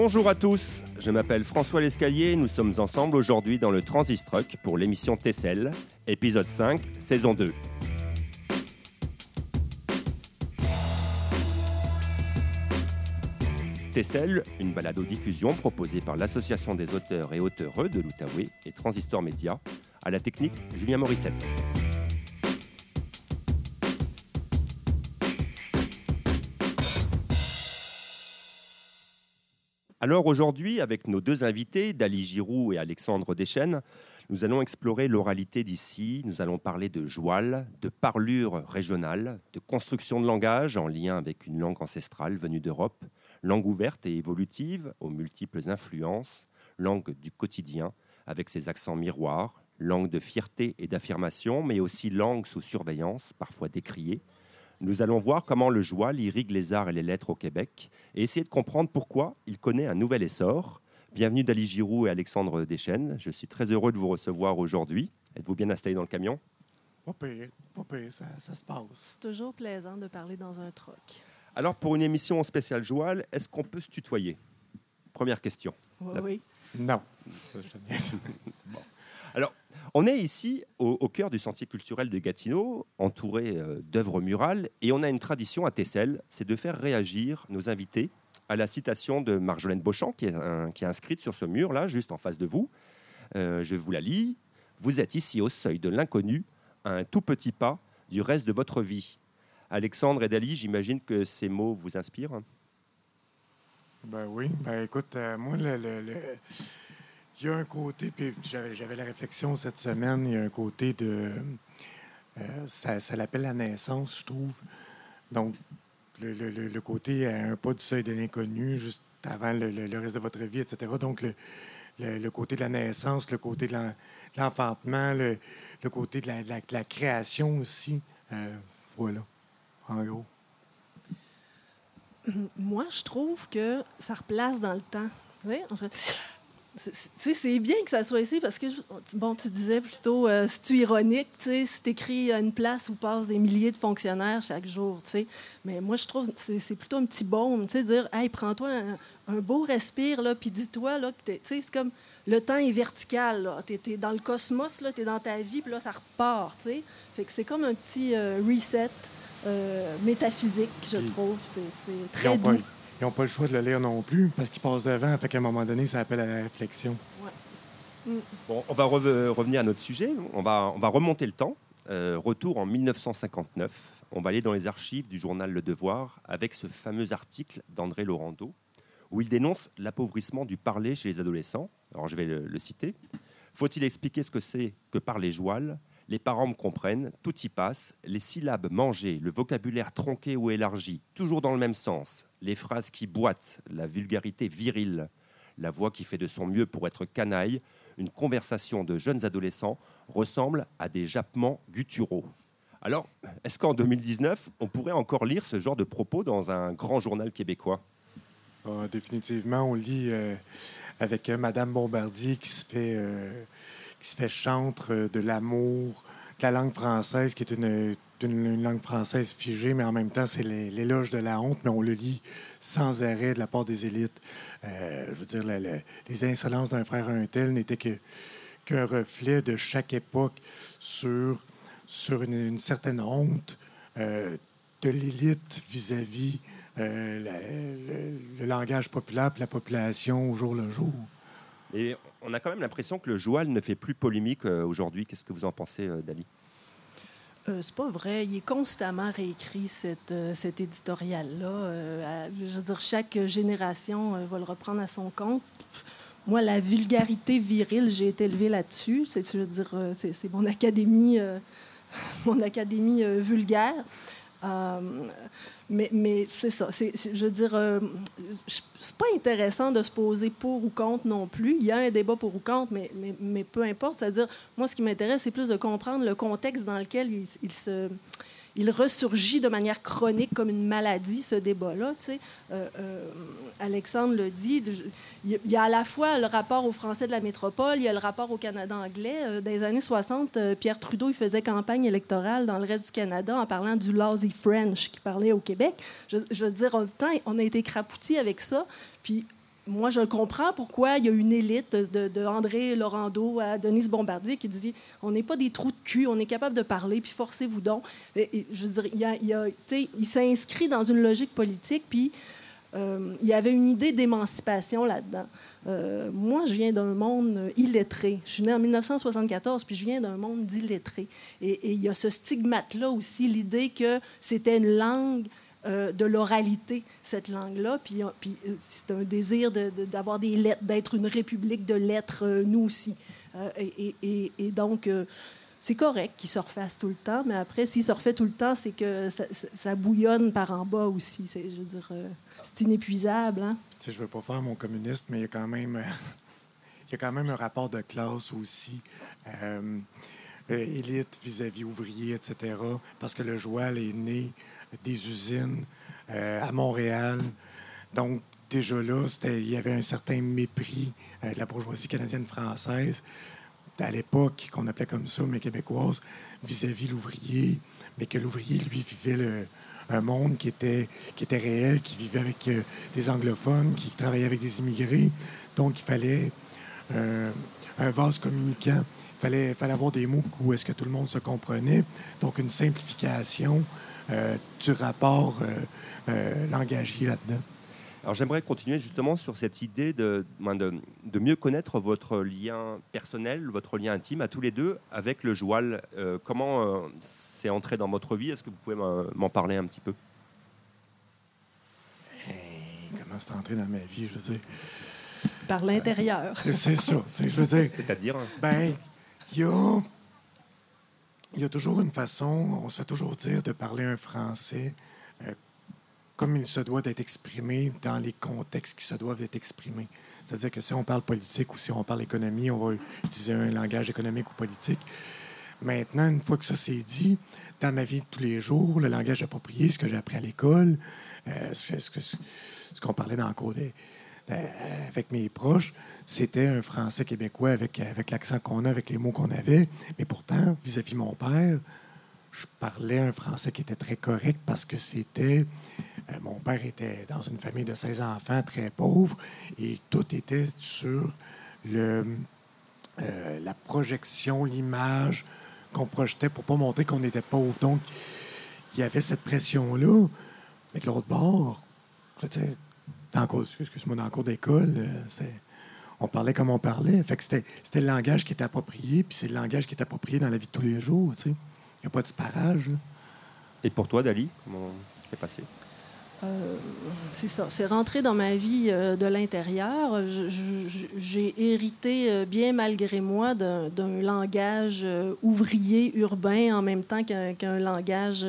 Bonjour à tous, je m'appelle François Lescalier nous sommes ensemble aujourd'hui dans le Transistruck pour l'émission Tessel, épisode 5, saison 2. Tessel, une balado-diffusion proposée par l'Association des auteurs et auteureux de l'Outaouais et Transistor Média, à la technique Julien Morissette. Alors aujourd'hui, avec nos deux invités, Dali Giroux et Alexandre Deschênes, nous allons explorer l'oralité d'ici, nous allons parler de joual, de parlure régionale, de construction de langage en lien avec une langue ancestrale venue d'Europe, langue ouverte et évolutive aux multiples influences, langue du quotidien avec ses accents miroirs, langue de fierté et d'affirmation, mais aussi langue sous surveillance, parfois décriée, nous allons voir comment le joual irrigue les arts et les lettres au Québec et essayer de comprendre pourquoi il connaît un nouvel essor. Bienvenue Dali Giroux et Alexandre Deschênes. Je suis très heureux de vous recevoir aujourd'hui. Êtes-vous bien installé dans le camion? Pas pire, pas pire, ça, ça se passe. C'est toujours plaisant de parler dans un troc. Alors, pour une émission spéciale joual, est-ce qu'on peut se tutoyer? Première question. Oui, La- oui. Non je te niaise. Alors, on est ici au, cœur du sentier culturel de Gatineau, entouré euh, d'œuvres murales, et on a une tradition à Tessel, c'est de faire réagir nos invités à la citation de Marjolaine Beauchamp, qui est, inscrite sur ce mur-là, juste en face de vous. Euh, je vous la lis. Vous êtes ici au seuil de l'inconnu, à un tout petit pas du reste de votre vie. Alexandre et Dali, j'imagine que ces mots vous inspirent. Ben oui. Ben écoute, euh, moi, le- il y a un côté, puis j'avais la réflexion cette semaine, il y a un côté de. euh, ça ça l'appelle la naissance, je trouve. Donc, le, côté à un pas du seuil de l'inconnu, juste avant le, reste de votre vie, etc. Donc, le, côté de la naissance, le côté de l'en- de l'enfantement, le, côté de la, création aussi. Euh, voilà, en gros. Moi, je trouve que ça replace dans le temps. En fait. C'est- c'est- C'est bien que ça soit ici parce que, bon, tu disais plutôt, euh, si tu ironique, tu sais, si tu écris à une place où passent des milliers de fonctionnaires chaque jour, tu sais. Mais moi, je trouve que c'est c'est plutôt un petit baume, tu sais, dire, hey, prends-toi un, un beau respire, là, puis dis-toi, là, que t'es- tu sais, c'est comme le temps est vertical, là. Tu es, dans le cosmos, là, tu es dans ta vie, puis là, ça repart, tu sais. Fait que c'est comme un petit euh, reset euh, métaphysique, je trouve. C'est c'est très doux. Ils ont pas le choix de le lire non plus parce qu'ils passent devant. Fait qu'à un moment donné, ça appelle à la réflexion. Bon, on va re- revenir à notre sujet. On va, on va remonter le temps. Euh, retour en 1959. On va aller dans les archives du journal Le Devoir avec ce fameux article d'André Laurando où il dénonce l'appauvrissement du parler chez les adolescents. Alors je vais le, le citer. Faut-il expliquer ce que c'est que parler joual Les parents me comprennent, tout y passe. Les syllabes mangées, le vocabulaire tronqué ou élargi, toujours dans le même sens. Les phrases qui boitent, la vulgarité virile, la voix qui fait de son mieux pour être canaille, une conversation de jeunes adolescents ressemble à des jappements gutturaux. Alors, est-ce qu'en 2019, on pourrait encore lire ce genre de propos dans un grand journal québécois? Ah, définitivement, on lit euh, avec euh, Madame Bombardier qui se fait, euh, qui se fait chantre euh, de l'amour, de la langue française, qui est une, une- langue française figée, mais en même temps, c'est l'é- l'éloge de la honte, mais on le lit sans arrêt de la part des élites. Euh, je veux dire, les insolences d'un frère à un tel n'étaient que qu'un reflet de chaque époque sur, sur une, certaine honte euh, de l'élite vis-à-vis euh, le, langage populaire puis la population au jour le jour. Et on a quand même l'impression que le joual ne fait plus polémique euh, aujourd'hui. Qu'est-ce que vous en pensez, euh, Dali? Euh, c'est pas vrai. Il est constamment réécrit, euh, cet éditorial-là. Je veux dire, chaque génération va le reprendre à son compte. Moi, la vulgarité virile, j'ai été élevée là-dessus. C'est, je veux dire, c'est, mon académie, mon académie vulgaire. Mais, mais c'est ça. C'est- je veux dire, euh, c'est pas intéressant de se poser pour ou contre non plus. Il y a un débat pour ou contre, mais, mais, mais peu importe. C'est-à-dire, moi, ce qui m'intéresse, c'est plus de comprendre le contexte dans lequel il, il se il ressurgit de manière chronique comme une maladie, ce débat-là. Euh, euh, Alexandre le dit, il y a- à la fois le rapport aux Français de la métropole, il y a le rapport au Canada anglais. Euh, Dans les années 60, euh, Pierre Trudeau il faisait campagne électorale dans le reste du Canada en parlant du lousy French qui parlait au Québec. Je, veux dire, temps, on a été crapoutis avec ça. Puis moi, je comprends pourquoi il y a une élite de, de André Laurando à Denise Bombardier qui dit on n'est pas des trous de cul, on est capable de parler, puis forcez-vous donc. Je veux dire, il, a, s'inscrit dans une logique politique, puis euh, il y avait une idée d'émancipation là-dedans. Euh, moi, je viens d'un monde illettré. Je suis né en 1974, puis je viens d'un monde d'illettrés. Et, et il y a ce stigmate-là aussi, l'idée que c'était une langue euh, de l'oralité, cette langue-là. Puis, euh, puis euh, c'est un désir d'avoir des lettres, d'être une république de lettres, nous aussi. Et, et, donc, c'est correct qu'il se refasse tout le temps, mais après, s'il se refait tout le temps, c'est que ça, bouillonne par en bas aussi. Je veux dire, c'est inépuisable. Hein? je ne veux pas faire mon communiste, mais il y a quand même, il y a quand même un rapport de classe aussi. élite vis-à-vis ouvrier, etc. Parce que le joual est né des usines euh, à Montréal. Donc, déjà là, il y avait un certain mépris euh, de la bourgeoisie canadienne-française, à l'époque, qu'on appelait comme ça, mais québécoise, vis-à-vis l'ouvrier, mais que l'ouvrier, lui, vivait un monde qui était, qui était réel, qui vivait avec euh, des anglophones, qui travaillait avec des immigrés. Donc, il fallait un vase communicant. Il fallait, fallait avoir des mots où est-ce que tout le monde se comprenait. Donc, une simplification du rapport euh, euh, langagier là-dedans. Alors j'aimerais continuer justement sur cette idée de, de, de, mieux connaître votre lien personnel, votre lien intime à tous les deux avec le joual. comment c'est entré dans votre vie? Est-ce que vous pouvez m'en parler un petit peu? Comment c'est entré dans ma vie, je veux dire? Par l'intérieur. c'est ça, je veux dire. C'est-à-dire? Ben, il y a il y a toujours une façon, on sait toujours dire, de parler un français euh, comme il se doit d'être exprimé dans les contextes qui se doivent d'être exprimés. C'est-à-dire que si on parle politique ou si on parle économie, on va utiliser un langage économique ou politique. Maintenant, une fois que ça s'est dit, dans ma vie de tous les jours, le langage approprié, ce que j'ai appris à l'école, euh, ce, ce qu'on parlait dans le cours des, avec mes proches, c'était un français québécois avec, l'accent qu'on a, avec les mots qu'on avait. Mais pourtant, vis-à-vis de mon père, je parlais un français qui était très correct parce que c'était. Euh, mon père était dans une famille de 16 enfants très pauvre et tout était sur euh, la projection, l'image qu'on projetait pour pas montrer qu'on était pauvre. Donc, il y avait cette pression-là. Mais de l'autre bord, dans le cours d'école, euh, on parlait comme on parlait. C'était, le langage qui était approprié, puis c'est le langage qui est approprié dans la vie de tous les jours. Il n'y a pas de disparage. Et pour toi, Dali, comment c'est passé? Euh, c'est ça. C'est rentré dans ma vie euh, de l'intérieur. J'ai hérité, euh, bien malgré moi, d'un langage ouvrier, urbain, en même temps qu'un langage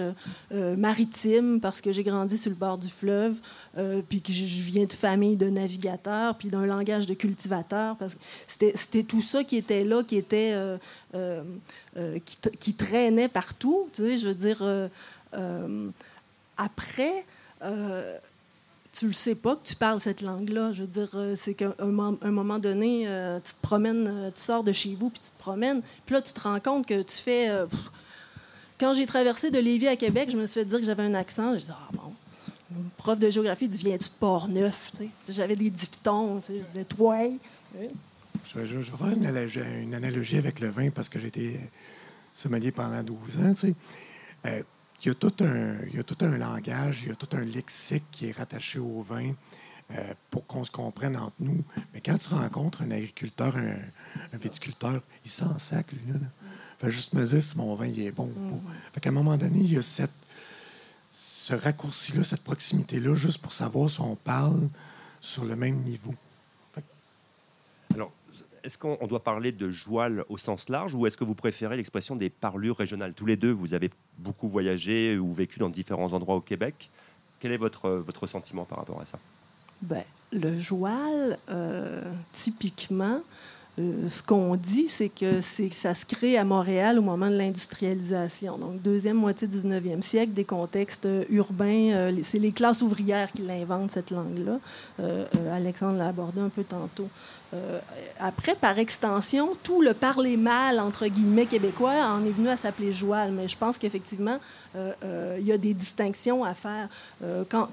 maritime, parce que j'ai grandi sur le bord du fleuve, puis que je viens de famille de navigateurs, puis d'un langage de cultivateur. Parce que c'était tout ça qui était là, qui était... Qui, traînait partout. Tu sais, je veux dire... après... Euh, tu le sais pas que tu parles cette langue-là. Je veux dire, euh, c'est qu'à un, moment donné, euh, tu te promènes, tu sors de chez vous, puis tu te promènes. Puis là, tu te rends compte que tu fais... quand j'ai traversé de Lévis à Québec, je me suis fait dire que j'avais un accent. Je disais, ah bon, prof de géographie dit, viens-tu de Port-Neuf? J'avais des diphtongues. Je disais, toi. Je, vais faire une analogie, une analogie, avec le vin parce que j'étais sommelier pendant 12 ans. Tu sais il y, a tout un, il y a tout un langage, il y a tout un lexique qui est rattaché au vin euh, pour qu'on se comprenne entre nous. Mais quand tu rencontres un agriculteur, un, viticulteur, il s'en sac, lui. Là. Fait juste me dire si mon vin il est bon ou pas. Mm. Fait qu'à un moment donné, il y a cette, ce raccourci-là, cette proximité-là, juste pour savoir si on parle sur le même niveau. Est-ce qu'on doit parler de joual au sens large ou est-ce que vous préférez l'expression des parlures régionales? Tous les deux, vous avez beaucoup voyagé ou vécu dans différents endroits au Québec. Quel est votre, votre sentiment par rapport à ça? Ben, Le joual, euh, typiquement, euh, ce qu'on dit, c'est que, c'est, ça se crée à Montréal au moment de l'industrialisation. Donc, deuxième moitié du 19e siècle, des contextes euh, urbains. C'est les classes ouvrières qui l'inventent, cette langue-là. Alexandre l'a abordé un peu tantôt. Euh, après, par extension, tout le parler mal, entre guillemets, québécois en est venu à s'appeler joual. Mais je pense qu'effectivement, euh, euh, il y a des distinctions à faire. quand,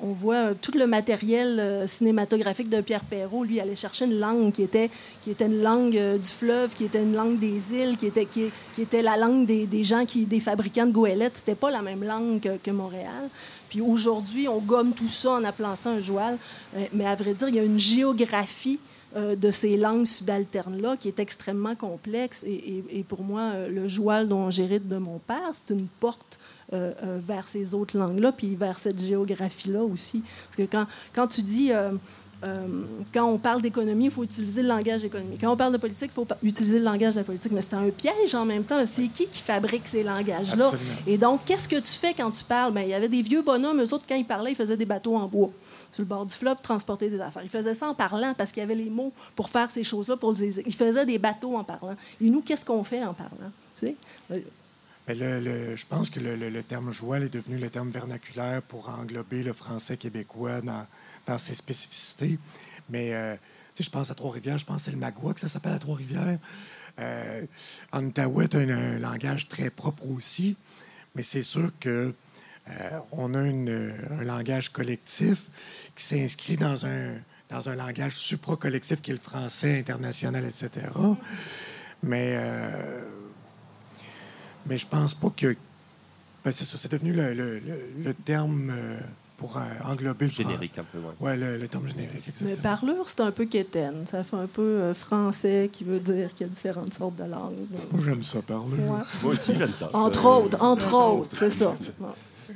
on, voit tout le matériel cinématographique de Pierre Perrault, lui, aller chercher une langue qui était, qui était une langue du fleuve, qui était une langue des îles, qui était, qui, était la langue des, gens, qui, des fabricants de goélettes. C'était pas la même langue que, que Montréal. Puis aujourd'hui, on gomme tout ça en appelant ça un joual. Mais à vrai dire, il y a une géographie de ces langues subalternes-là, qui est extrêmement complexe. Et, pour moi, euh, le joual dont j'hérite de mon père, c'est une porte euh, vers ces autres langues-là, puis vers cette géographie-là aussi. Parce que quand, quand tu dis... quand on parle d'économie, il faut utiliser le langage économique. Quand on parle de politique, il faut utiliser le langage de la politique. Mais c'est un piège en même temps. C'est qui qui fabrique ces langages-là? Et donc, qu'est-ce que tu fais quand tu parles? Bien, il y avait des vieux bonhommes, eux autres, quand ils parlaient, ils faisaient des bateaux en bois sur le bord du fleuve, transporter des affaires. Il faisait ça en parlant parce qu'il y avait les mots pour faire ces choses-là. Pour les... Il faisait des bateaux en parlant. Et nous, qu'est-ce qu'on fait en parlant? Le, je pense que le, terme joual est devenu le terme vernaculaire pour englober le français québécois dans, dans ses spécificités. Mais euh, je pense à Trois-Rivières, je pense c'est le magua que ça s'appelle à Trois-Rivières. Euh, en Outaouais, un, langage très propre aussi, mais c'est sûr que euh, on a un langage collectif qui s'inscrit dans un, dans un langage supracollectif qui est le français international, etc. Mais, euh, mais je pense pas que. Ben, c'est ça, c'est devenu le, le, terme. Euh, pour englober le générique un peu. Oui, le, terme générique. Exactement. Mais parlure, c'est un peu quétaine. Ça fait un peu français qui veut dire qu'il y a différentes sortes de langues. Moi, j'aime ça, parler. Moi aussi, j'aime ça. Entre autres, entre autres, c'est ça.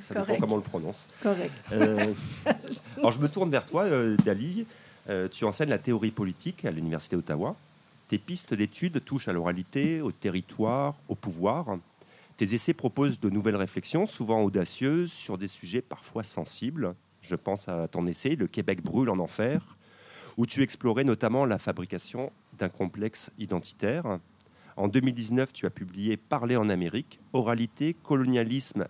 Ça dépend comment on le prononce. Correct. Euh, alors, je me tourne vers toi, euh, Dali. Euh, tu enseignes la théorie politique à l'Université d'Ottawa. Tes pistes d'études touchent à l'oralité, au territoire, au pouvoir. Tes essais proposent de nouvelles réflexions, souvent audacieuses, sur des sujets parfois sensibles. Je pense à ton essai Le Québec brûle en enfer, où tu explorais notamment la fabrication d'un complexe identitaire. En 2019, tu as publié Parler en Amérique, oralité, colonialisme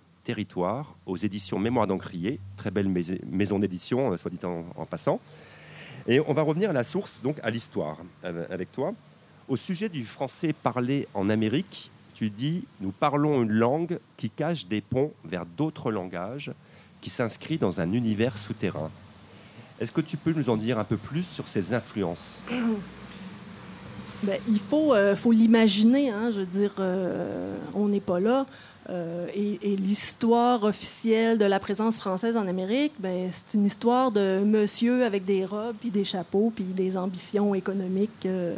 Aux éditions Mémoire d'Encrier, très belle maison d'édition, euh, soit dit en, passant. Et on va revenir à la source, donc à l'histoire, euh, avec toi. Au sujet du français parlé en Amérique, tu dis Nous parlons une langue qui cache des ponts vers d'autres langages, qui s'inscrit dans un univers souterrain. Est-ce que tu peux nous en dire un peu plus sur ces influences? Ben, Il faut, euh, faut l'imaginer, hein, je veux dire, on n'est pas là. Euh, et, l'histoire officielle de la présence française en Amérique, ben, c'est une histoire de monsieur avec des robes, puis des chapeaux, puis des ambitions économiques euh,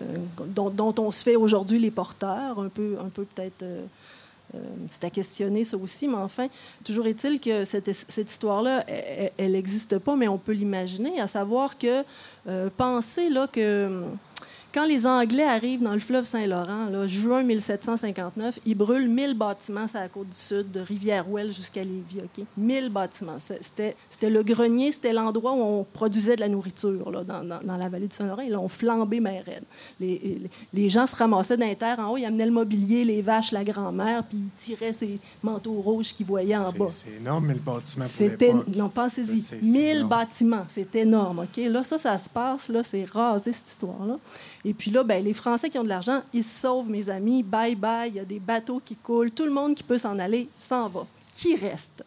dont, on se fait aujourd'hui les porteurs, un peu, un peu peut-être... Euh, c'est à questionner ça aussi, mais enfin, toujours est-il que cette, cette histoire-là, elle n'existe pas, mais on peut l'imaginer, à savoir que penser là, que quand les Anglais arrivent dans le fleuve Saint-Laurent, juin 1759, ils brûlent 1000 bâtiments sur la côte du sud, de Rivière-Ouelle jusqu'à Lévis. OK? 1000 bâtiments. C'était le grenier, c'était l'endroit où on produisait de la nourriture là, dans, la vallée du Saint-Laurent. Ils l'ont flambé, mais Les, les, gens se ramassaient dans les terres en haut, ils amenaient le mobilier, les vaches, la grand-mère, puis ils tiraient ces manteaux rouges qu'ils voyaient en bas. C'est énorme, 1000 bâtiments pour C'était, Non, pensez-y. 1000 bâtiments, c'est énorme. OK? Là, ça, ça se passe, là, c'est rasé, cette histoire-là. Et puis là, ben, les Français qui ont de l'argent, ils sauvent, mes amis. Bye bye, il y a des bateaux qui coulent. Tout le monde qui peut s'en aller s'en va. Qui reste?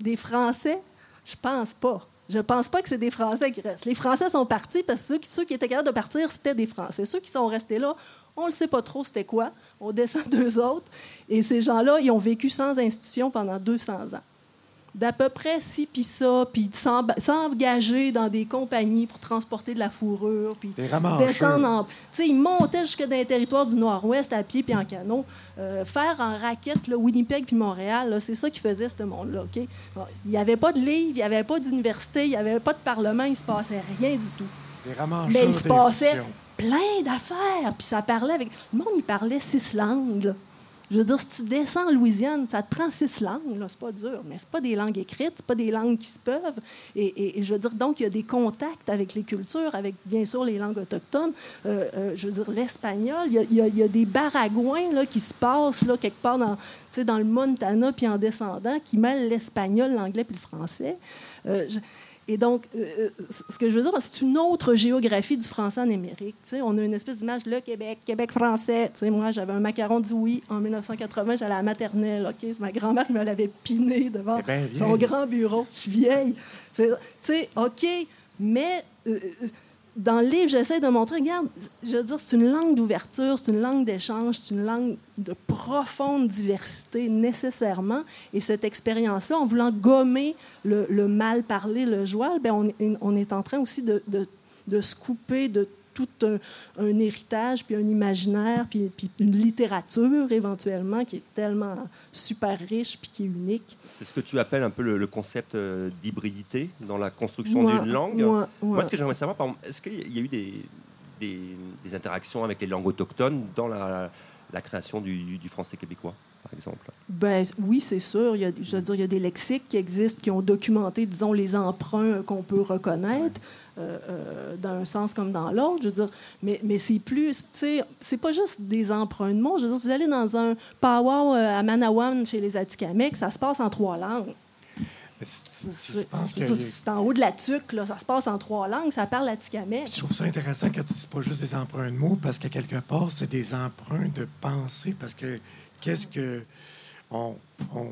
Des Français? Je pense pas. Je pense pas que c'est des Français qui restent. Les Français sont partis parce que ceux, qui étaient capables de partir, c'était des Français. Ceux qui sont restés là, on ne le sait pas trop c'était quoi. On descend deux autres. Et ces gens-là, ils ont vécu sans institution pendant 200 ans d'à peu près ci puis ça, puis s'engager dans des compagnies pour transporter de la fourrure, puis descendre en... Tu sais, ils montaient jusque dans les territoires du Nord-Ouest à pied puis en canot. Euh, faire en raquette, là, Winnipeg puis Montréal, c'est ça qui faisait ce monde-là, OK? il n'y avait pas de livres, il n'y avait pas d'université, il n'y avait pas de parlement, il ne se passait rien du tout. Mais il se passait plein d'affaires, puis ça parlait avec... Le monde, il parlait six langues, Je veux dire, si tu descends en Louisiane, ça te prend six langues, là, c'est pas dur, mais c'est pas des langues écrites, c'est pas des langues qui se peuvent. Et, je veux dire, donc, il y a des contacts avec les cultures, avec bien sûr les langues autochtones. Euh, euh, je veux dire, l'espagnol, il y, y, a des baragouins là, qui se passent là, quelque part dans, dans le Montana, puis en descendant, qui mêlent l'espagnol, l'anglais puis le français. Euh, et donc, euh, euh, ce que je veux dire, c'est une autre géographie du français en Amérique. on a une espèce d'image, le Québec, Québec français. moi, j'avais un macaron du oui en 1980, j'allais à la maternelle. Ok, Ma grand-mère me l'avait piné devant son grand bureau. Je suis vieille. OK, mais dans le livre, j'essaie de montrer, regarde, je veux dire, c'est une langue d'ouverture, c'est une langue d'échange, c'est une langue de profonde diversité nécessairement. Et cette expérience-là, en voulant gommer le, mal parlé, le joual, ben on, on, est en train aussi de, de, de se couper de tout un, héritage, puis un imaginaire, puis, puis, une littérature éventuellement qui est tellement super riche puis qui est unique. C'est ce que tu appelles un peu le, concept euh, d'hybridité dans la construction d'une langue. Moi, ce que j'aimerais savoir, est-ce qu'il y a eu des, des, interactions avec les langues autochtones dans la, la création du, du français québécois? Par exemple? Ben, oui, c'est sûr. Il y a, je veux dire, il y a des lexiques qui existent, qui ont documenté, disons, les emprunts qu'on peut reconnaître. Euh, euh, dans un sens comme dans l'autre. Je veux dire, mais, mais c'est plus, tu sais, c'est pas juste des emprunts de mots. Je veux dire, vous allez dans un powwow euh, à Manawan chez les Atikamekw, ça se passe en trois langues. C'est en haut de la tuque, là, ça se passe en trois langues, ça parle atikamekw. Je trouve ça intéressant quand tu dis pas juste des emprunts de mots, parce que quelque part, c'est des emprunts de pensée, parce que qu'est-ce que on, on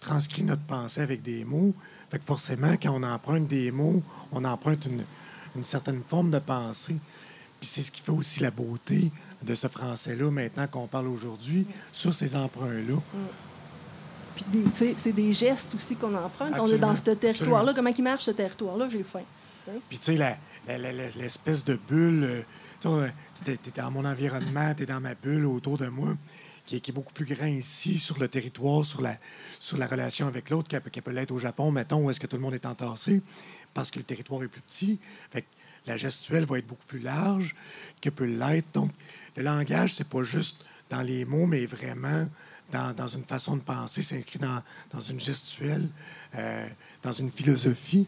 transcrit notre pensée avec des mots, fait que forcément, quand on emprunte des mots, on emprunte une, une certaine forme de pensée. Puis c'est ce qui fait aussi la beauté de ce français-là, maintenant qu'on parle aujourd'hui, sur ces emprunts-là. Puis c'est des gestes aussi qu'on emprunte. on est dans ce territoire-là. Comment il marche, ce territoire-là? J'ai faim. Puis tu sais, l'espèce de bulle... Tu es, dans mon environnement, tu es dans ma bulle autour de moi qui est, beaucoup plus grand ici, sur le territoire, sur la, sur la relation avec l'autre, qu'elle peut l'être au Japon, mettons, où est-ce que tout le monde est entassé, parce que le territoire est plus petit. Fait la gestuelle va être beaucoup plus large que peut l'être. Donc, le langage, c'est pas juste dans les mots, mais vraiment dans, dans une façon de penser, s'inscrit dans, dans une gestuelle, euh, dans une philosophie,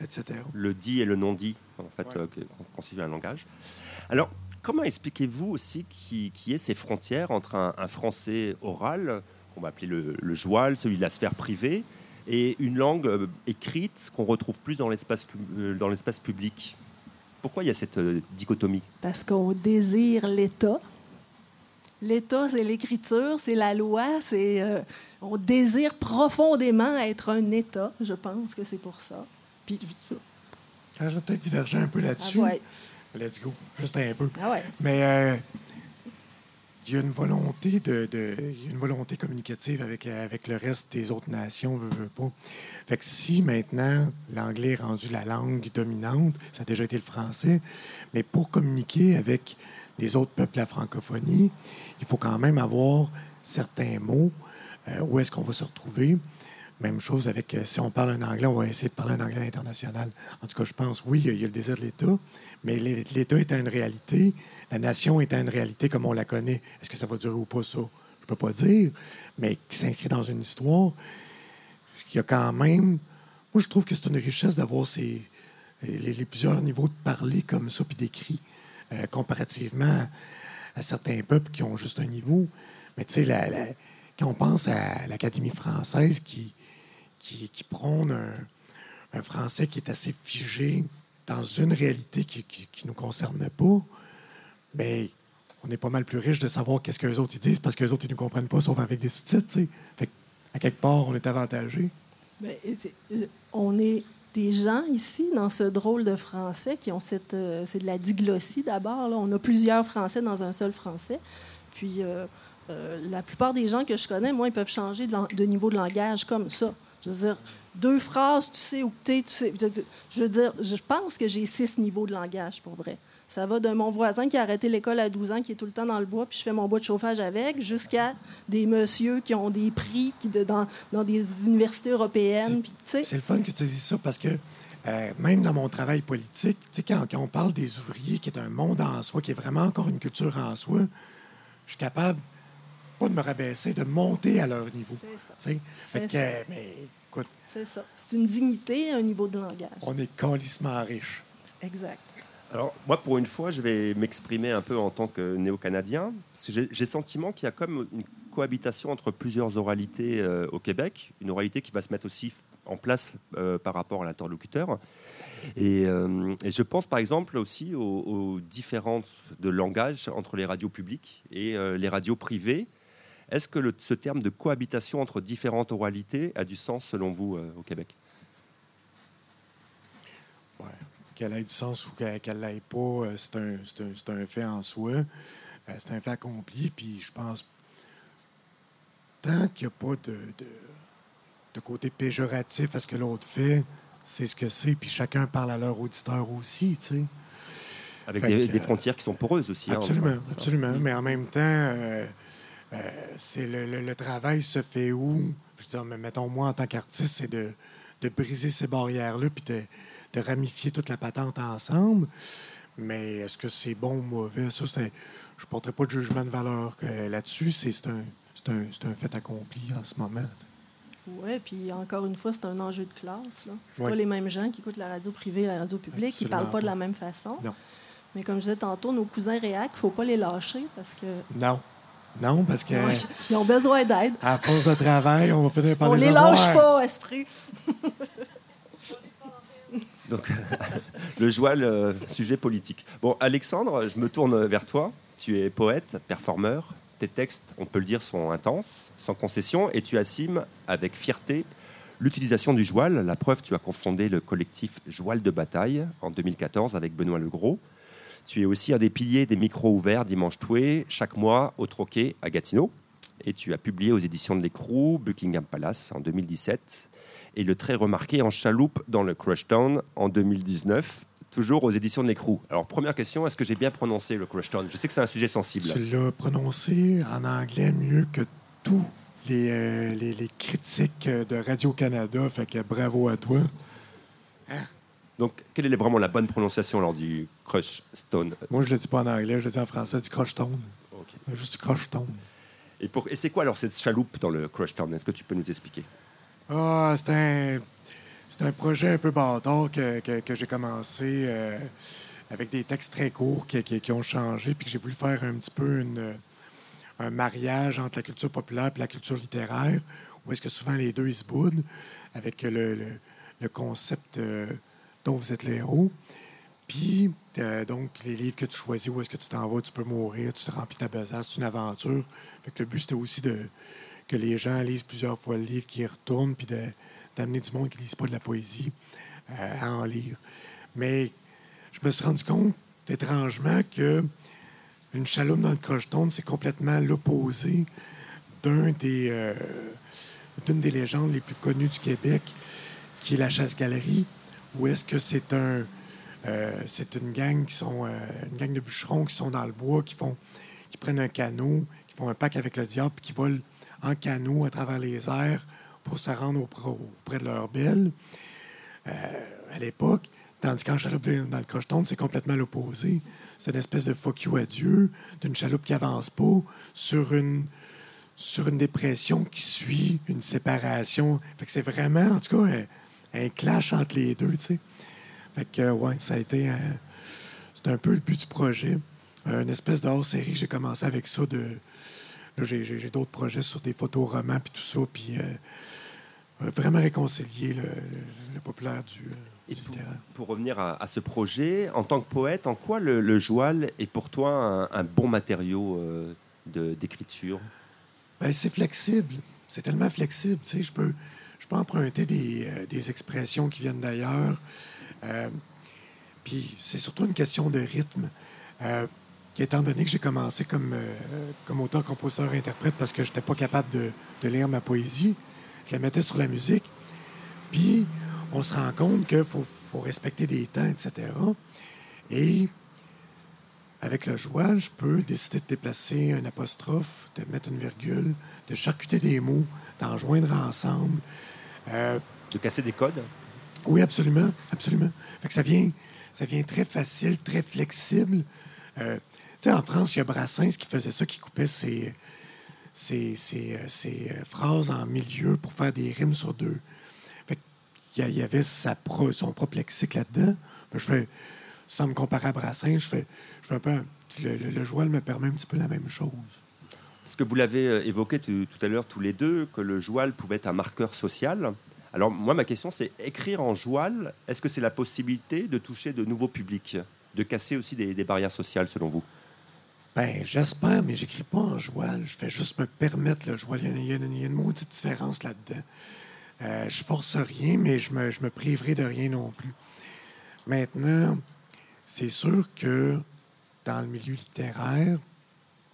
etc. Le dit et le non-dit, en fait, ouais. euh, constituent un langage. Alors, comment expliquez-vous aussi qui, qui est ces frontières entre un, français oral, qu'on va appeler le, le, joual, celui de la sphère privée, et une langue euh, écrite qu'on retrouve plus dans l'espace, euh, dans l'espace public? Pourquoi il y a cette euh, dichotomie? Parce qu'on désire l'État. L'État, c'est l'écriture, c'est la loi, c'est on désire profondément être un État. Je pense que c'est pour ça. Puis, je vais peut-être diverger un peu là-dessus. Ah Let's go. Juste un peu. Ah ouais. Mais euh, il y a une volonté de, de y a une volonté communicative avec, avec le reste des autres nations, veut, veut pas. Fait que si maintenant l'anglais est rendu la langue dominante, ça a déjà été le français, mais pour communiquer avec les autres peuples de la francophonie, il faut quand même avoir certains mots. Euh, où est-ce qu'on va se retrouver? Même chose avec, euh, si on parle un anglais, on va essayer de parler un anglais international. En tout cas, je pense, oui, il y a le désir de l'État, mais l'État étant une réalité, la nation étant une réalité comme on la connaît, est-ce que ça va durer ou pas, ça? Je ne peux pas dire, mais qui s'inscrit dans une histoire, y a quand même... Moi, je trouve que c'est une richesse d'avoir ces, les, plusieurs niveaux de parler comme ça, puis d'écrit, euh, comparativement à, certains peuples qui ont juste un niveau. Mais tu sais, quand on pense à l'Académie française qui qui, prône un, français qui est assez figé dans une réalité qui ne nous concerne pas, mais on est pas mal plus riche de savoir qu'est-ce que les autres disent parce que les autres ils ne comprennent pas sauf avec des sous-titres. À quelque part, on est avantagé. Euh, on est des gens ici dans ce drôle de français qui ont cette. Euh, c'est de la diglossie d'abord. On a plusieurs français dans un seul français. Puis euh, la plupart des gens que je connais, moi, ils peuvent changer de niveau de langage comme ça. Je veux dire, deux phrases, tu sais où tu sais. Je veux dire, je pense que j'ai six niveaux de langage, pour vrai. Ça va de mon voisin qui a arrêté l'école à 12 ans, qui est tout le temps dans le bois, puis je fais mon bois de chauffage avec, jusqu'à des messieurs qui ont des prix qui de, dans, dans, des universités européennes. C'est le fun que tu dises ça parce que euh, même dans mon travail politique, quand, quand on parle des ouvriers, qui est un monde en soi, qui est vraiment encore une culture en soi, je suis capable pas de me rabaisser, de monter à leur niveau. C'est ça. Mais écoute. C'est ça. C'est une dignité, un niveau de langage. On est calissement riche. Exact. Alors, moi, pour une fois, je vais m'exprimer un peu en tant que néo-canadien. J'ai le sentiment qu'il y a comme une cohabitation entre plusieurs oralités euh, au Québec. Une oralité qui va se mettre aussi en place euh, par rapport à l'interlocuteur. Et, euh, et, je pense par exemple aussi aux, différences de langage entre les radios publiques et les radios privées. Est-ce que le, ce terme de cohabitation entre différentes oralités a du sens selon vous au Québec? Qu'elle ait du sens ou qu'elle ne l'ait pas, euh, c'est un, un, fait en soi. Euh, c'est un fait accompli. Puis je pense, tant qu'il n'y a pas de, de, côté péjoratif à ce que l'autre fait, c'est ce que c'est. Puis chacun parle à leur auditeur aussi, tu sais. Avec des, frontières qui sont poreuses aussi. Hein, absolument, absolument. Mais en même temps, euh, c'est le, travail se fait où? Je veux dire, mettons, moi, en tant qu'artiste, c'est de, de briser ces barrières-là, puis de de ramifier toute la patente ensemble. Mais est-ce que c'est bon ou mauvais? Ça, je ne porterai pas de jugement de valeur là-dessus. C'est un, un, fait accompli en ce moment. Oui, puis encore une fois, c'est un enjeu de classe. Ce pas les mêmes gens qui écoutent la radio privée et la radio publique, qui ne parlent pas de la même façon. Non. Mais comme je disais tantôt, nos cousins réac, il ne faut pas les lâcher parce que. Non. Non, parce que. ils ont besoin d'aide. À force de travail, on va finir par on les On les lâche pas, esprit. Donc, le joual, le sujet politique. Bon, Alexandre, je me tourne vers toi. Tu es poète, performeur. Tes textes, on peut le dire, sont intenses, sans concession, et tu assumes avec fierté l'utilisation du joual. La preuve, tu as confondé le collectif Joual de bataille en 2014 avec Benoît Legros. Tu es aussi un des piliers des micros ouverts Dimanche Toué, chaque mois au Troquet à Gatineau. Et tu as publié aux éditions de l'Écrou, Buckingham Palace en 2017 et le très remarqué en chaloupe dans le Crush Town en 2019 toujours aux éditions de l'écrou. Alors, première question, est-ce que j'ai bien prononcé le Crush Town? Je sais que c'est un sujet sensible. Tu l'as prononcé en anglais mieux que tous les, euh, les, critiques de Radio-Canada, fait que bravo à toi. Hein? Donc, quelle est vraiment la bonne prononciation lors du Moi, je ne le dis pas en anglais, je le dis en français, du Crush Town. Juste du Crush Town. Et, pour... et c'est quoi alors cette chaloupe dans le Crush Town Est-ce que tu peux nous expliquer? Ah, c'est un, c'est un projet un peu bâtard que, que, j'ai commencé euh, avec des textes très courts qui, qui, ont changé, puis que j'ai voulu faire un petit peu une, un mariage entre la culture populaire et la culture littéraire, où est-ce que souvent les deux ils se boudent, avec le, le, concept euh, dont vous êtes les héros. Puis, euh, donc, les livres que tu choisis, où est-ce que tu t'en vas, tu peux mourir, tu te remplis ta besace, c'est une aventure. Fait que le but, c'était aussi de, que les gens lisent plusieurs fois le livre, qu'ils retournent, puis d'amener du monde qui ne lise pas de la poésie euh, à en lire. Mais je me suis rendu compte, étrangement, que une chaloupe dans le crocheton, c'est complètement l'opposé d'un des, euh, d'une des légendes les plus connues du Québec, qui est la chasse-galerie, où est-ce que c'est un, euh, c'est une gang qui sont, une gang de bûcherons qui sont dans le bois, qui font, qui prennent un canot, qui font un pacte avec le diable, puis qui volent en canot à travers les airs pour se rendre auprès de leur belle euh, à l'époque. Tandis qu'en chaloupe dans le crocheton, c'est complètement l'opposé. C'est une espèce de fuck you à Dieu, d'une chaloupe qui avance pas sur une, sur une dépression qui suit une séparation. C'est vraiment, en tout cas, un, clash entre les deux, tu sais. Fait que, ouais, ça a été... c'est un peu le but du projet. une espèce de hors-série. J'ai commencé avec ça de j'ai d'autres projets sur des photos romans puis tout ça, puis euh, euh, vraiment réconcilier le, populaire du, euh, littéraire. Pour, revenir à, ce projet, en tant que poète, en quoi le, le joual est pour toi un, bon matériau d'écriture? Ben, C'est flexible. C'est tellement flexible. Je peux, je peux emprunter des, des expressions qui viennent d'ailleurs. Puis c'est surtout une question de rythme étant donné que j'ai commencé comme, euh, comme auteur, compositeur, interprète parce que je n'étais pas capable de, lire ma poésie, je la mettais sur la musique. Puis, on se rend compte qu'il faut, respecter des temps, etc. Et avec le joie, je peux décider de déplacer un apostrophe, de mettre une virgule, de charcuter des mots, d'en joindre ensemble. Euh, de casser des codes? Oui, absolument. absolument. Fait que ça, vient, ça vient très facile, très flexible. Euh, sais, en France, il y a Brassens qui faisait ça, qui coupait ses, ses, phrases en milieu pour faire des rimes sur deux. il y avait sa son propre lexique là-dedans. Je fais, sans me comparer à Brassin, je fais, je fais un. Le, le, me permet un petit peu la même chose. Parce que vous l'avez évoqué tout, à l'heure tous les deux, que le joual pouvait être un marqueur social. Alors moi, ma question, c'est écrire en joual, est-ce que c'est la possibilité de toucher de nouveaux publics, de casser aussi des, barrières sociales, selon vous? Ben, j'espère, mais j'écris pas en joual. Je fais juste me permettre le joual. Il y a, une, maudite différence là-dedans. Euh, je force rien, mais je me, je me priverai de rien non plus. Maintenant, c'est sûr que dans le milieu littéraire,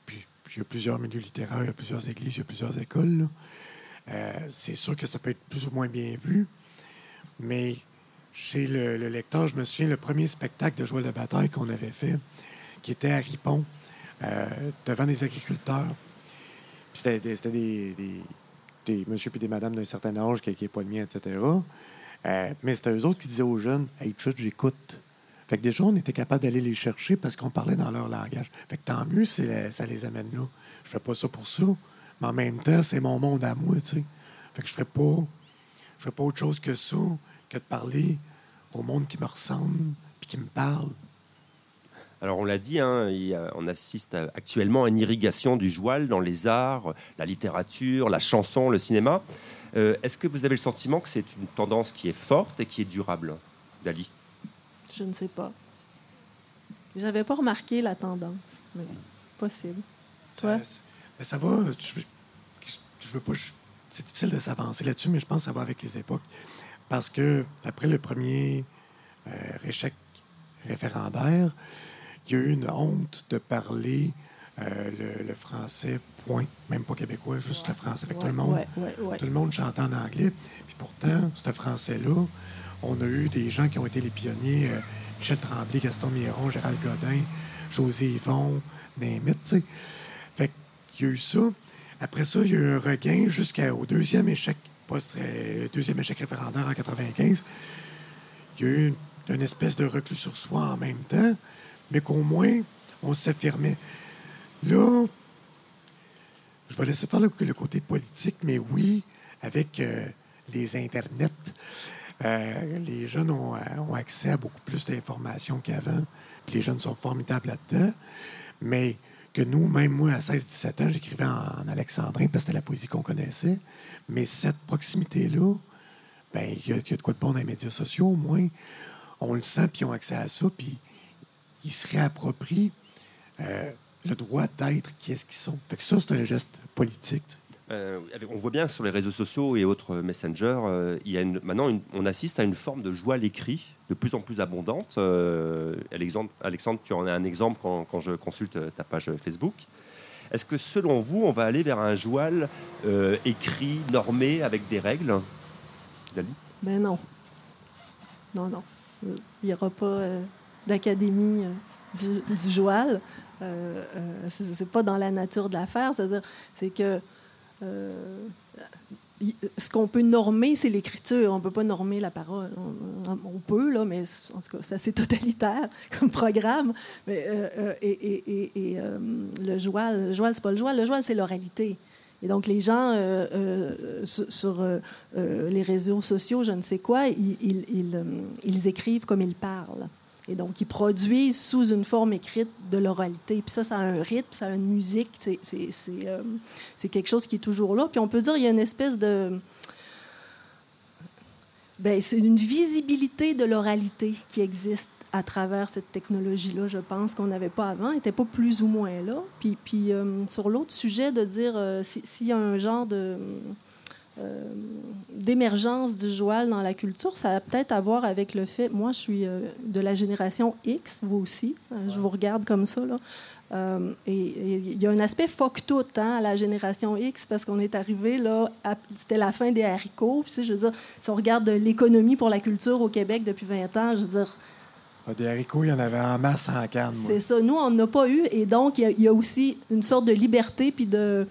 puis, il y a plusieurs milieux littéraires, il y a plusieurs églises, il y a plusieurs écoles, euh, c'est sûr que ça peut être plus ou moins bien vu, mais chez le, lecteur, je me souviens le premier spectacle de Joël de bataille qu'on avait fait, qui était à Ripon, euh, devant des agriculteurs. C'était des, des, des, monsieur et des madames d'un certain âge qui le mien, etc. Euh, mais c'était eux autres qui disaient aux jeunes Hey, chut, j'écoute. Fait que déjà, on était capable d'aller les chercher parce qu'on parlait dans leur langage. Fait que tant mieux ça les amène là. Je fais pas ça pour ça. Mais en même temps, c'est mon monde à moi, tu sais. Fait que je ferais pas, je ferais pas autre chose que ça, que de parler au monde qui me ressemble puis qui me parle. Alors on l'a dit, hein, on assiste actuellement à une irrigation du joual dans les arts, la littérature, la chanson, le cinéma. Euh, est-ce que vous avez le sentiment que c'est une tendance qui est forte et qui est durable, Dali? Je ne sais pas. J'avais pas remarqué la tendance, mais possible. Toi? Mais ça va. Je, veux pas. C'est difficile de s'avancer là-dessus, mais je pense que ça va avec les époques. Parce que après le premier euh, échec référendaire, il y a eu une honte de parler euh, le, français, point, même pas québécois, juste le français. Fait tout, le monde, tout le monde chantait en anglais. Puis pourtant, ce français-là, on a eu des gens qui ont été les pionniers, euh, Michel Tremblay, Gaston Miron, Gérald Godin, José Yvon, Némit, tu sais. Qu'il y a eu ça. Après ça, il y a eu un regain jusqu'au deuxième échec, post deuxième échec référendaire en 95. Il y a eu une, espèce de reclus sur soi en même temps, mais qu'au moins, on s'affirmait. Là, je vais laisser faire le, côté politique, mais oui, avec euh, les Internets, euh, les jeunes ont, euh, ont, accès à beaucoup plus d'informations qu'avant. les jeunes sont formidables là-dedans. Mais que nous, même moi, à 16-17 ans, j'écrivais en, alexandrin parce que c'était la poésie qu'on connaissait. Mais cette proximité-là, ben, il y, a de quoi de bon dans les médias sociaux, au moins. On le sent, puis ils ont accès à ça, puis ils se réapproprient le droit d'être qui est-ce qu'ils sont. Fait que ça, c'est un geste politique. Euh, on voit bien sur les réseaux sociaux et autres messengers, euh, il y a maintenant on assiste à une forme de joie à l'écrit de plus en plus abondante. Euh, Alexandre, Alexandre, tu en as un exemple quand, je consulte ta page Facebook. Est-ce que selon vous, on va aller vers un joual écrit, normé, avec des règles? Dali Ben non. Non, non. Il n'y aura pas d'académie du, du, joual. Euh, euh, c'est pas dans la nature de l'affaire. C'est-à-dire, c'est que euh, ce qu'on peut normer, c'est l'écriture. On ne peut pas normer la parole. On, peut, là, mais en tout cas, c'est assez totalitaire comme programme. Mais, et, le joual, le joual, c'est pas le joual. Le joual, c'est l'oralité. Et donc, les gens sur, les réseaux sociaux, je ne sais quoi, ils écrivent comme ils parlent. Et donc, ils produisent sous une forme écrite de l'oralité. Puis ça, ça a un rythme, ça a une musique. Euh, c'est quelque chose qui est toujours là. Puis on peut dire qu'il y a une espèce de... Ben, c'est une visibilité de l'oralité qui existe à travers cette technologie-là, je pense, qu'on n'avait pas avant, n'était pas plus ou moins là. Puis, puis euh, sur l'autre sujet, de dire euh, s'il y a un genre de euh, d'émergence du joual dans la culture, ça a peut-être à voir avec le fait, moi je suis euh, de la génération X, vous aussi, euh, je vous regarde comme ça, là. et il y a un aspect fuck tout hein, à la génération X parce qu'on est arrivé là, c'était la fin des haricots. Puis, je veux dire, si on regarde l'économie pour la culture au Québec depuis 20 ans, je veux dire, ah, des haricots, il y en avait en masse en canne. C'est ça. Nous, on n'a pas eu. Et donc, il y, a aussi une sorte de liberté puis de,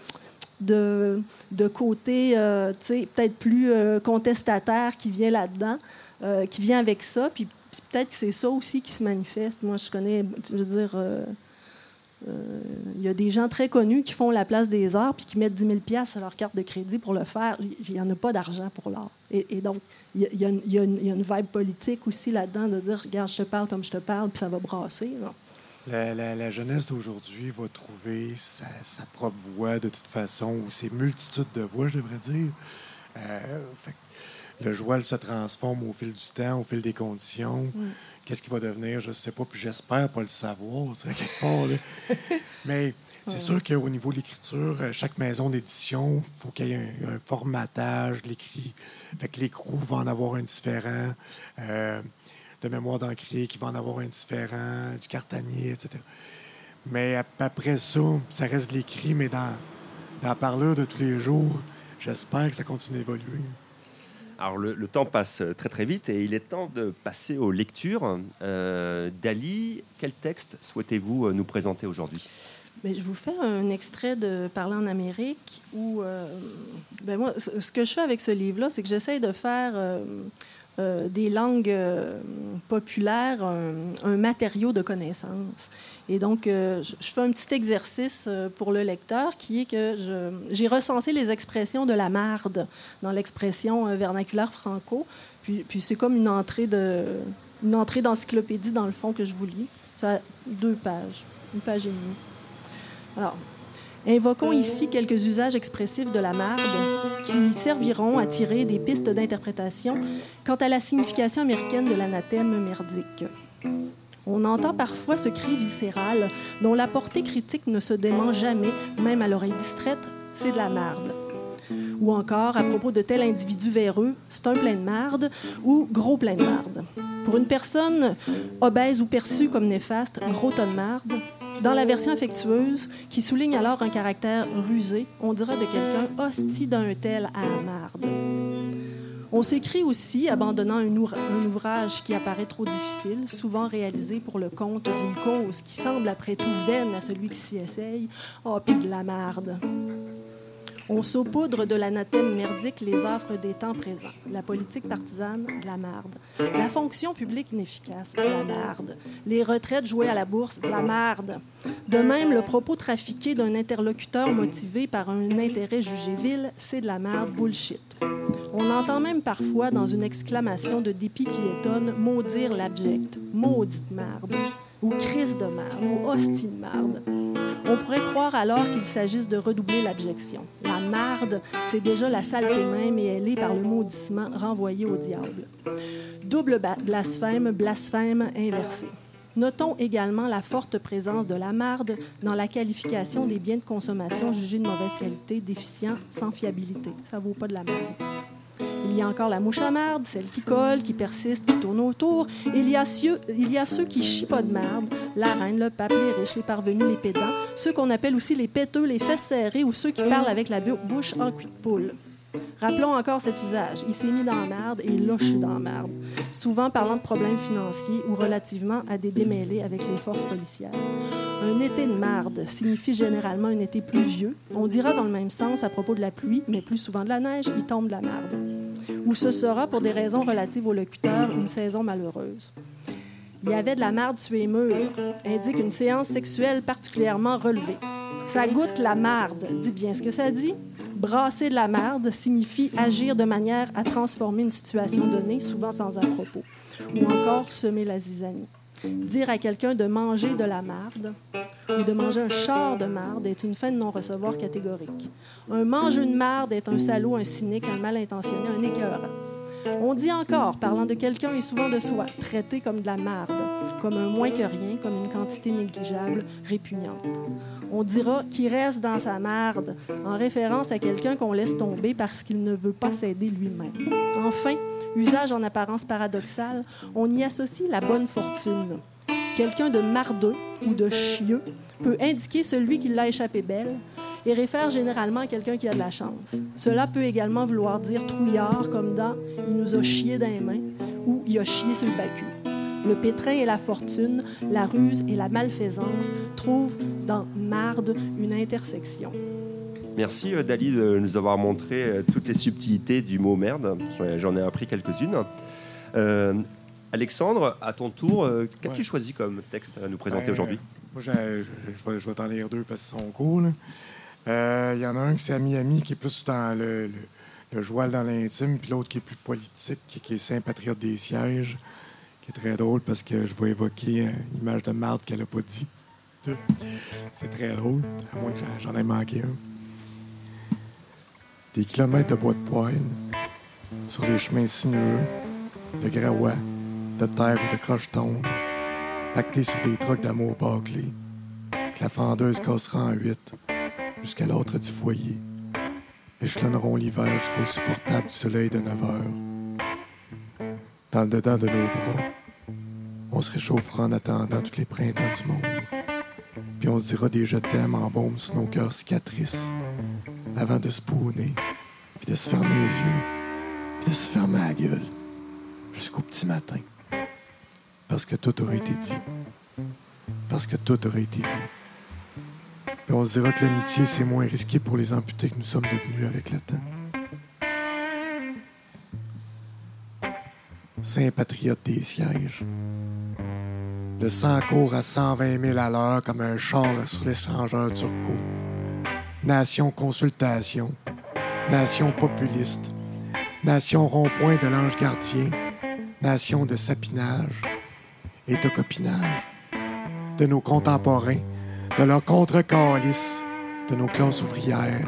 de, de côté euh, peut-être plus euh, contestataire qui vient là-dedans, euh, qui vient avec ça. Puis, peut-être que c'est ça aussi qui se manifeste. Moi, je connais, je veux dire, Il y a des gens très connus qui font la place des arts puis qui mettent 10 000 sur leur carte de crédit pour le faire. Il n'y en a pas d'argent pour l'art. Et, donc, il y, a, une, vibe politique aussi là-dedans de dire Regarde, je te parle comme je te parle, puis ça va brasser. La, jeunesse d'aujourd'hui va trouver sa, propre voix de toute façon, ou ses multitudes de voix, je devrais dire. Euh, le joual se transforme au fil du temps, au fil des conditions. Mm. Qu'est-ce qu'il va devenir, je ne sais pas, puis j'espère pas le savoir, quelque part. Mais c'est sûr qu'au niveau de l'écriture, euh, chaque maison d'édition, il faut qu'il y ait un, formatage de l'écrit. Fait que l'écrou va en avoir un différent. Euh, de mémoire d'encrier qui va en avoir un différent, du cartanier, etc. Mais après ça, ça reste l'écrit, mais dans, dans la parleur de tous les jours, j'espère que ça continue d'évoluer. Alors le, temps passe très très vite et il est temps de passer aux lectures. Euh, Dali, quel texte souhaitez-vous euh, nous présenter aujourd'hui? Ben, je vous fais un extrait de Parler en Amérique où, euh, ben moi, ce que je fais avec ce livre-là, c'est que j'essaye de faire euh, des langues euh, populaires un, matériau de connaissance. Et donc, euh, je, fais un petit exercice pour le lecteur qui est que j'ai recensé les expressions de la marde dans l'expression vernaculaire franco. Puis, puis c'est comme une entrée de une entrée d'encyclopédie dans le fond que je vous lis. Ça a deux pages, une page et demie. Alors, Invoquons ici quelques usages expressifs de la marde qui serviront à tirer des pistes d'interprétation quant à la signification américaine de l'anathème merdique. On entend parfois ce cri viscéral dont la portée critique ne se dément jamais, même à l'oreille distraite, c'est de la marde. Ou encore, à propos de tel individu véreux, c'est un plein de marde ou gros plein de marde. Pour une personne obèse ou perçue comme néfaste, gros tonne de marde, dans la version affectueuse, qui souligne alors un caractère rusé, on dira de quelqu'un hostie d'un tel à marde. On s'écrit aussi, abandonnant un, ouvrage qui apparaît trop difficile, souvent réalisé pour le compte d'une cause qui semble après tout vaine à celui qui s'y essaye, oh, puis de la marde. On saupoudre de l'anathème merdique les offres des temps présents. La politique partisane, la marde. La fonction publique inefficace, la marde. Les retraites jouées à la bourse, la marde. De même, le propos trafiqué d'un interlocuteur motivé par un intérêt jugé vil, c'est de la marde bullshit. On entend même parfois, dans une exclamation de dépit qui étonne, maudire l'abject. Maudite marde ou crise de marde, ou hostie de marde. On pourrait croire alors qu'il s'agisse de redoubler l'abjection. La marde, c'est déjà la saleté même et elle est par le maudissement renvoyée au diable. Double blasphème, blasphème inversé. Notons également la forte présence de la marde dans la qualification des biens de consommation jugés de mauvaise qualité, déficients, sans fiabilité. Ça vaut pas de la marde. Il y a encore la mouche à merde, celle qui colle, qui persiste, qui tourne autour. Il y a ceux, il y a ceux qui chient pas de merde, la reine, le pape, les riches, les parvenus, les pédants, ceux qu'on appelle aussi les péteux, les fesses serrées ou ceux qui parlent avec la bouche en cul de poule. Rappelons encore cet usage. Il s'est mis dans la merde et là, dans la merde. Souvent parlant de problèmes financiers ou relativement à des démêlés avec les forces policières. Un été de marde signifie généralement un été pluvieux. On dira dans le même sens à propos de la pluie, mais plus souvent de la neige, il tombe de la merde. Ou ce sera, pour des raisons relatives au locuteur, une saison malheureuse. Il y avait de la marde sur les murs, indique une séance sexuelle particulièrement relevée. Ça goûte la marde, dit bien ce que ça dit. Brasser de la marde signifie agir de manière à transformer une situation donnée, souvent sans à-propos, ou encore semer la zizanie. Dire à quelqu'un de manger de la marde ou de manger un char de marde est une fin de non-recevoir catégorique. Un mangeur de marde est un salaud, un cynique, un mal intentionné, un écœurant. On dit encore, parlant de quelqu'un et souvent de soi, traité comme de la marde, comme un moins que rien, comme une quantité négligeable, répugnante. On dira qu'il reste dans sa marde, en référence à quelqu'un qu'on laisse tomber parce qu'il ne veut pas s'aider lui-même. Enfin, usage en apparence paradoxal, on y associe la bonne fortune. Quelqu'un de mardeux ou de chieux peut indiquer celui qui l'a échappé belle, et réfère généralement à quelqu'un qui a de la chance. Cela peut également vouloir dire trouillard, comme dans Il nous a chié dans les mains ou Il a chié sur le bacu. Le pétrin et la fortune, la ruse et la malfaisance trouvent dans marde une intersection. Merci euh, Dali de nous avoir montré euh, toutes les subtilités du mot merde. J'en ai appris quelques-unes. Euh, Alexandre, à ton tour, qu'as-tu choisi comme texte à nous présenter aujourd'hui? Moi, je, vais, je vais t'en lire deux parce qu'ils sont cool. Il y en a un qui c'est à Miami, qui est plus dans le, le, joual dans l'intime, puis l'autre qui est plus politique, qui, est Saint-Patriote des sièges, qui est très drôle parce que je vais évoquer une image de marde qu'elle n'a pas dit. C'est très drôle, à moins que j'en ai manqué un. Des kilomètres de bois de poêle, sur les chemins sinueux, de gravois, de terre ou de crocheton, actés sur des trucs d'amour bâclés, que la fendeuse cassera en huit, jusqu'à l'autre du foyer, échelonneront l'hiver jusqu'au supportable du soleil de 9 heures. Dans le dedans de nos bras, on se réchauffera en attendant tous les printemps du monde. Puis on se dira des je t'aime en bombe sur nos cœurs cicatrices, avant de se pouner, puis de se fermer les yeux, puis de se fermer la gueule, jusqu'au petit matin. Parce que tout aurait été dit. Parce que tout aurait été vu. Puis on se dira que l'amitié, c'est moins risqué pour les amputés que nous sommes devenus avec le temps. Saint patriote des sièges. Le sang court à 120 000 à l'heure comme un char sur l'échangeur turco. Nation consultation. Nation populiste. Nation rond-point de l'ange gardien. Nation de sapinage et de copinage. De nos contemporains, de leur contre-calice, de nos classes ouvrières,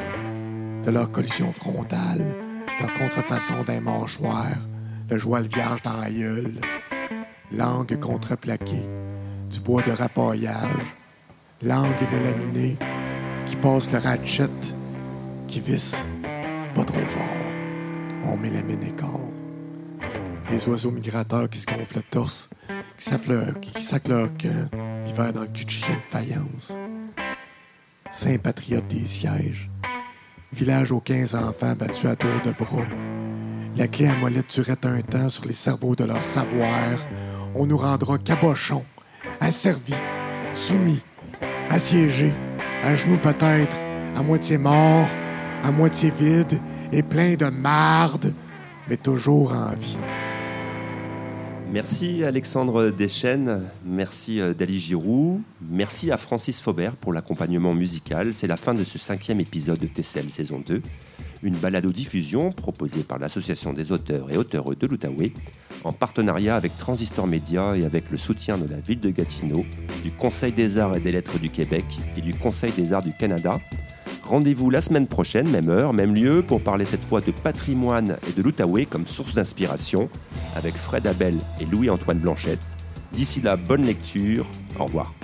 de leur collision frontale, leur contrefaçon d'un mâchoire, le joie vierge dans la langue contreplaquée, du bois de rapaillage, langue mélaminée qui passe le ratchet, qui visse pas trop fort. On mélamine les corps. Des oiseaux migrateurs qui se gonflent le torse, qui sacent leur l'hiver dans le cul de chien de faïence. Saint patriote des sièges. Village aux 15 enfants battus à tour de bras. La clé à molette durait un temps sur les cerveaux de leur savoir. On nous rendra cabochons asservis, soumis, assiégés, à genoux peut-être, à moitié morts, à moitié vides et plein de marde, mais toujours en vie. Merci Alexandre Deschênes, merci euh, Dali Giroux, merci à Francis Faubert pour l'accompagnement musical. C'est la fin de ce cinquième épisode de TCL saison 2 une balado-diffusion proposée par l'Association des auteurs et auteurs de l'Outaouais, en partenariat avec Transistor Média et avec le soutien de la ville de Gatineau, du Conseil des arts et des lettres du Québec et du Conseil des arts du Canada. Rendez-vous la semaine prochaine, même heure, même lieu, pour parler cette fois de patrimoine et de l'Outaouais comme source d'inspiration, avec Fred Abel et Louis-Antoine Blanchette. D'ici là, bonne lecture. Au revoir.